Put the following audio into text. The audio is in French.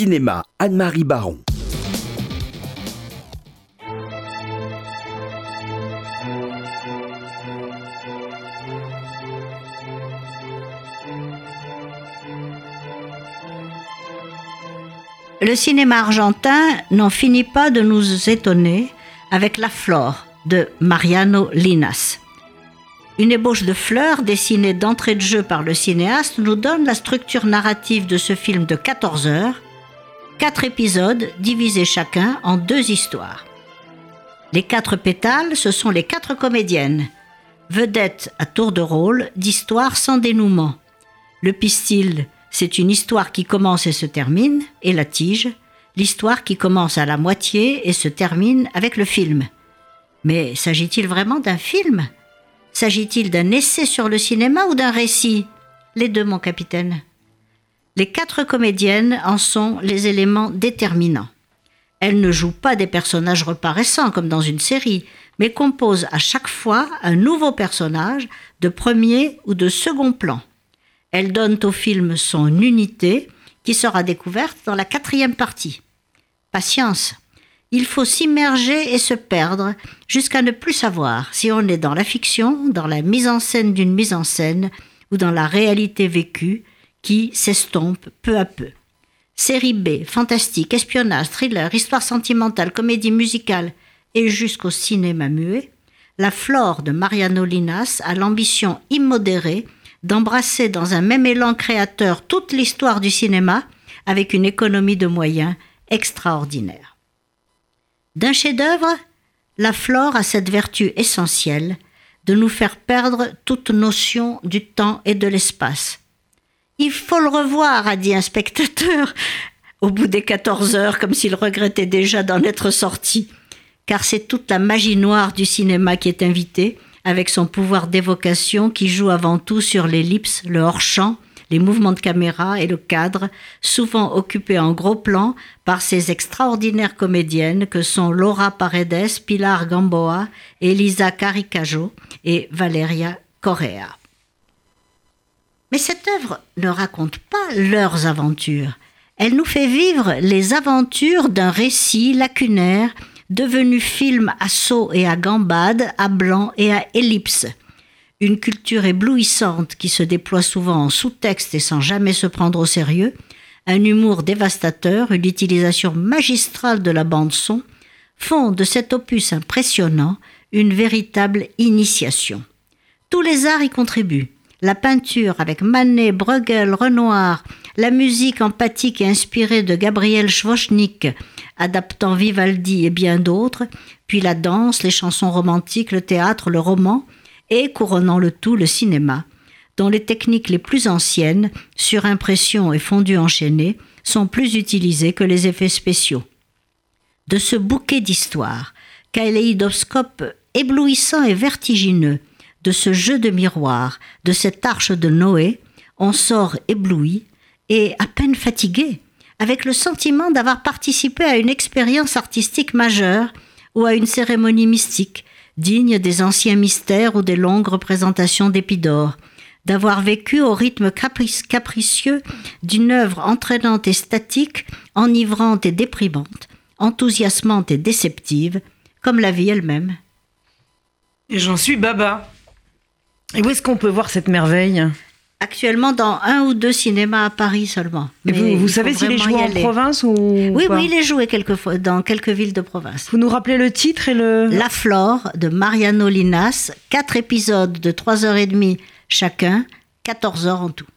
Cinéma, Anne-Marie Baron. Le cinéma argentin n'en finit pas de nous étonner avec La Flore de Mariano Linas. Une ébauche de fleurs dessinée d'entrée de jeu par le cinéaste nous donne la structure narrative de ce film de 14 heures, quatre épisodes divisés chacun en deux histoires. Les quatre pétales, ce sont les quatre comédiennes, vedettes à tour de rôle d'histoires sans dénouement. Le pistil, c'est une histoire qui commence et se termine, et la tige, l'histoire qui commence à la moitié et se termine avec le film. Mais s'agit-il vraiment d'un film? S'agit-il d'un essai sur le cinéma ou d'un récit? Les deux, mon capitaine. Les quatre comédiennes en sont les éléments déterminants. Elles ne jouent pas des personnages reparaissants comme dans une série, mais composent à chaque fois un nouveau personnage de premier ou de second plan. Elles donnent au film son unité qui sera découverte dans la quatrième partie. Patience, il faut s'immerger et se perdre jusqu'à ne plus savoir si on est dans la fiction, dans la mise en scène d'une mise en scène ou dans la réalité vécue qui s'estompe peu à peu. Série B, fantastique, espionnage, thriller, histoire sentimentale, comédie musicale et jusqu'au cinéma muet, la flore de Mariano Linas a l'ambition immodérée d'embrasser dans un même élan créateur toute l'histoire du cinéma avec une économie de moyens extraordinaire. D'un chef-d'œuvre, la flore a cette vertu essentielle de nous faire perdre toute notion du temps et de l'espace. Il faut le revoir, a dit un spectateur, au bout des 14 heures, comme s'il regrettait déjà d'en être sorti, car c'est toute la magie noire du cinéma qui est invitée, avec son pouvoir d'évocation qui joue avant tout sur l'ellipse, le hors-champ, les mouvements de caméra et le cadre, souvent occupés en gros plan par ces extraordinaires comédiennes que sont Laura Paredes, Pilar Gamboa, Elisa Caricajo et Valeria Correa. Mais cette œuvre ne raconte pas leurs aventures. Elle nous fait vivre les aventures d'un récit lacunaire devenu film à saut et à gambade, à blanc et à ellipse une culture éblouissante qui se déploie souvent en sous-texte et sans jamais se prendre au sérieux, un humour dévastateur, une utilisation magistrale de la bande-son, font de cet opus impressionnant une véritable initiation. Tous les arts y contribuent. La peinture avec Manet, Bruegel, Renoir, la musique empathique et inspirée de Gabriel Schwochnik, adaptant Vivaldi et bien d'autres, puis la danse, les chansons romantiques, le théâtre, le roman, et, couronnant le tout, le cinéma, dont les techniques les plus anciennes, surimpression et fondu enchaîné, sont plus utilisées que les effets spéciaux. De ce bouquet d'histoires, kaléidoscope éblouissant et vertigineux, de ce jeu de miroirs, de cette arche de Noé, on sort ébloui et à peine fatigué, avec le sentiment d'avoir participé à une expérience artistique majeure ou à une cérémonie mystique digne des anciens mystères ou des longues représentations d'Épidore, d'avoir vécu au rythme capricieux d'une œuvre entraînante et statique, enivrante et déprimante, enthousiasmante et déceptive, comme la vie elle-même. Et j'en suis baba. Et où est-ce qu'on peut voir cette merveille? Actuellement dans un ou deux cinémas à Paris seulement. Mais vous, savez s'il est joué en province ou Oui, oui, il est joué quelquefois dans quelques villes de province. Vous nous rappelez le titre et le... La Flore de Mariano Linas, quatre épisodes de 3h30 chacun, 14 heures en tout.